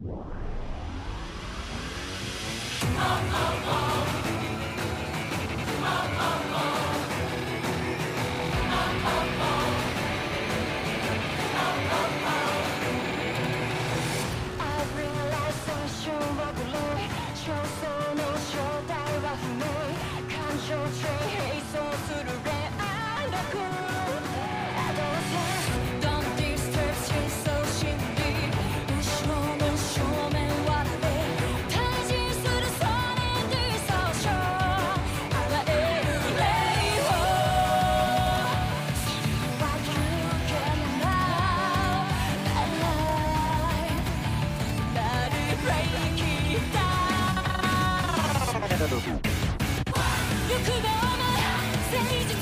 you 欲どの行く